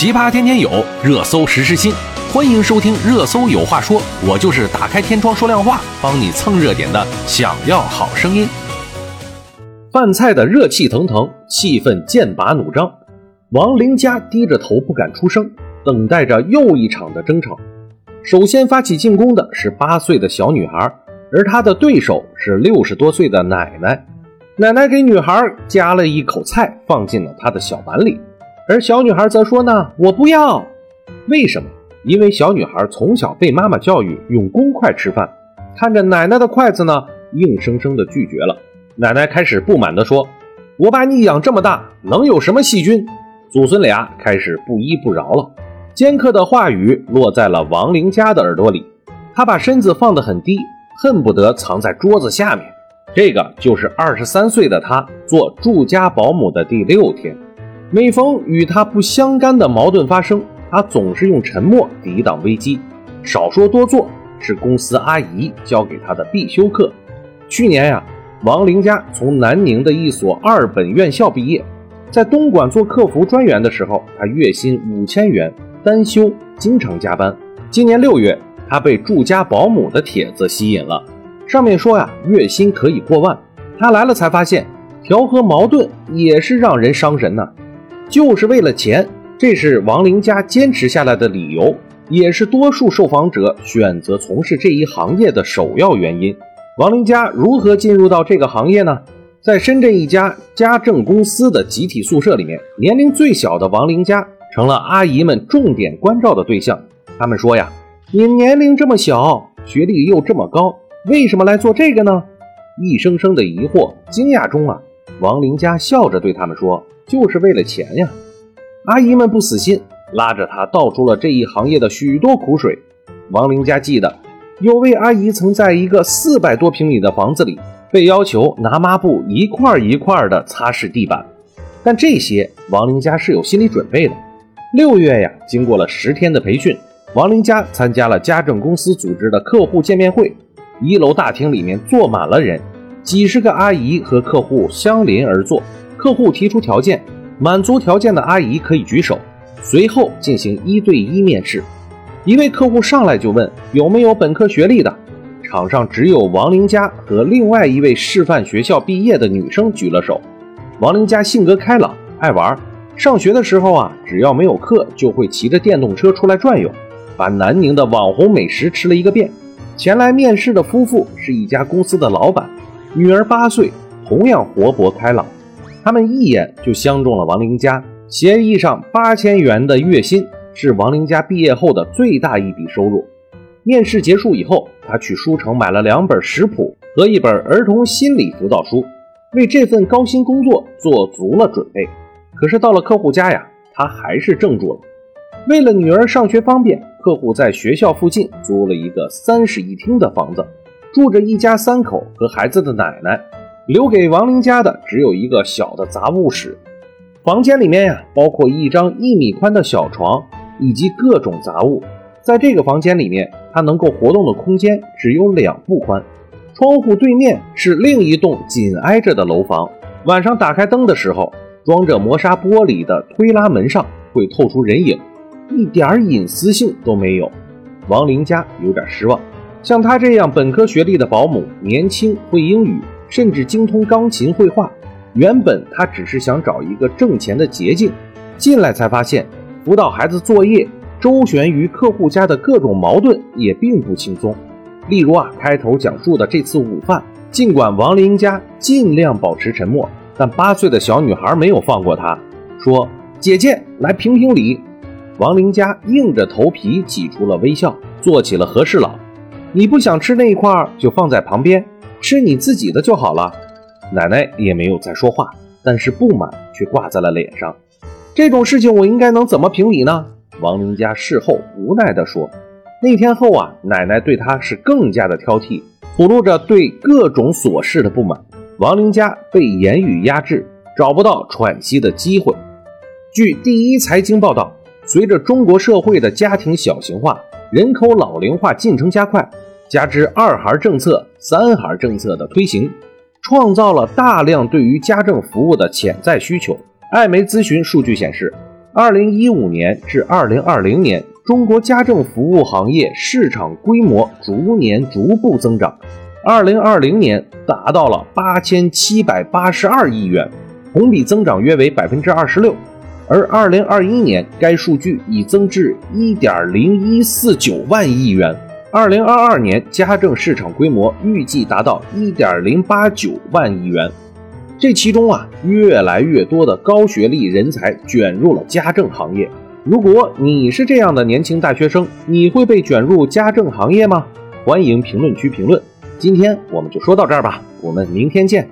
奇葩天天有，热搜时时新。欢迎收听《热搜有话说》，我就是打开天窗说亮话，帮你蹭热点的。想要好声音，饭菜的热气腾腾，气氛剑拔弩张。王玲家低着头不敢出声，等待着又一场的争吵。首先发起进攻的是八岁的小女孩，而她的对手是六十多岁的奶奶。奶奶给女孩夹了一口菜，放进了她的小碗里，而小女孩则说：“呢，我不要。”为什么？因为小女孩从小被妈妈教育用公筷吃饭，看着奶奶的筷子呢，硬生生的拒绝了。奶奶开始不满地说：“我把你养这么大，能有什么细菌？”祖孙俩开始不依不饶了。尖刻的话语落在了王玲家的耳朵里，她把身子放得很低，恨不得藏在桌子下面。这个就是二十三岁的她做住家保姆的第六天，每逢与他不相干的矛盾发生。他总是用沉默抵挡危机，少说多做是公司阿姨教给他的必修课。去年呀，王玲家从南宁的一所二本院校毕业，在东莞做客服专员的时候，他月薪五千元，单休，经常加班。今年六月，他被住家保姆的帖子吸引了，上面说呀，月薪可以过万。他来了才发现，调和矛盾也是让人伤神呐，就是为了钱。这是王玲家坚持下来的理由，也是多数受访者选择从事这一行业的首要原因。王玲家如何进入到这个行业呢？在深圳一家家政公司的集体宿舍里面，年龄最小的王玲家成了阿姨们重点关照的对象。他们说呀：“你年龄这么小，学历又这么高，为什么来做这个呢？”一声声的疑惑、惊讶中啊，王玲家笑着对他们说：“就是为了钱呀。”阿姨们不死心，拉着他道出了这一行业的许多苦水。王玲家记得，有位阿姨曾在一个四百多平米的房子里，被要求拿抹布一块一块的擦拭地板。但这些王玲家是有心理准备的。六月呀，经过了十天的培训，王玲家参加了家政公司组织的客户见面会。一楼大厅里面坐满了人，几十个阿姨和客户相邻而坐。客户提出条件。满足条件的阿姨可以举手，随后进行一对一面试。一位客户上来就问有没有本科学历的，场上只有王玲佳和另外一位师范学校毕业的女生举了手。王玲佳性格开朗，爱玩，上学的时候啊，只要没有课，就会骑着电动车出来转悠，把南宁的网红美食吃了一个遍。前来面试的夫妇是一家公司的老板，女儿八岁，同样活泼开朗。他们一眼就相中了王玲家，协议上八千元的月薪是王玲家毕业后的最大一笔收入。面试结束以后，他去书城买了两本食谱和一本儿童心理辅导书，为这份高薪工作做足了准备。可是到了客户家呀，他还是怔住了。为了女儿上学方便，客户在学校附近租了一个三室一厅的房子，住着一家三口和孩子的奶奶。留给王玲家的只有一个小的杂物室，房间里面呀，包括一张一米宽的小床以及各种杂物。在这个房间里面，它能够活动的空间只有两步宽。窗户对面是另一栋紧挨着的楼房。晚上打开灯的时候，装着磨砂玻璃的推拉门上会透出人影，一点隐私性都没有。王玲家有点失望，像她这样本科学历的保姆，年轻会英语。甚至精通钢琴、绘画。原本他只是想找一个挣钱的捷径，进来才发现辅导孩子作业、周旋于客户家的各种矛盾也并不轻松。例如啊，开头讲述的这次午饭，尽管王林家尽量保持沉默，但八岁的小女孩没有放过他，说：“姐姐来评评理。”王林家硬着头皮挤出了微笑，做起了和事佬：“你不想吃那一块，就放在旁边。”吃你自己的就好了，奶奶也没有再说话，但是不满却挂在了脸上。这种事情我应该能怎么评理呢？王林家事后无奈地说：“那天后啊，奶奶对他是更加的挑剔，吐露着对各种琐事的不满。王林家被言语压制，找不到喘息的机会。”据第一财经报道，随着中国社会的家庭小型化、人口老龄化进程加快。加之二孩政策、三孩政策的推行，创造了大量对于家政服务的潜在需求。艾媒咨询数据显示，二零一五年至二零二零年，中国家政服务行业市场规模逐年逐步增长，二零二零年达到了八千七百八十二亿元，同比增长约为百分之二十六。而二零二一年，该数据已增至一点零一四九万亿元。二零二二年，家政市场规模预计达到一点零八九万亿元。这其中啊，越来越多的高学历人才卷入了家政行业。如果你是这样的年轻大学生，你会被卷入家政行业吗？欢迎评论区评论。今天我们就说到这儿吧，我们明天见。